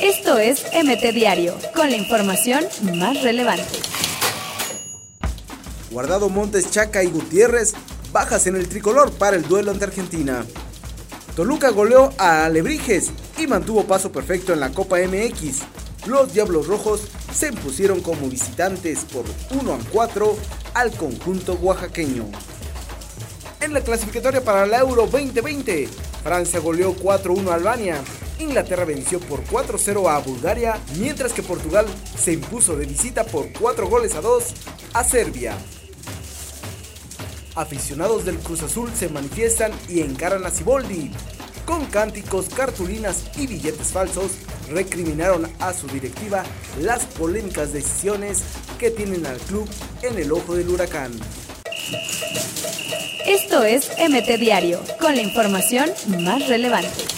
Esto es MT Diario, con la información más relevante. Guardado Montes, Chaca y Gutiérrez, bajas en el tricolor para el duelo ante Argentina. Toluca goleó a Alebrijes y mantuvo paso perfecto en la Copa MX. Los Diablos Rojos se impusieron como visitantes por 1 a 4 al conjunto oaxaqueño. En la clasificatoria para la Euro 2020, Francia goleó 4-1 a Albania, Inglaterra venció por 4-0 a Bulgaria, mientras que Portugal se impuso de visita por 4 goles a 2 a Serbia. Aficionados del Cruz Azul se manifiestan y encaran a Ciboldi. Con cánticos, cartulinas y billetes falsos, recriminaron a su directiva las polémicas decisiones que tienen al club en el ojo del huracán. Esto es MT Diario, con la información más relevante.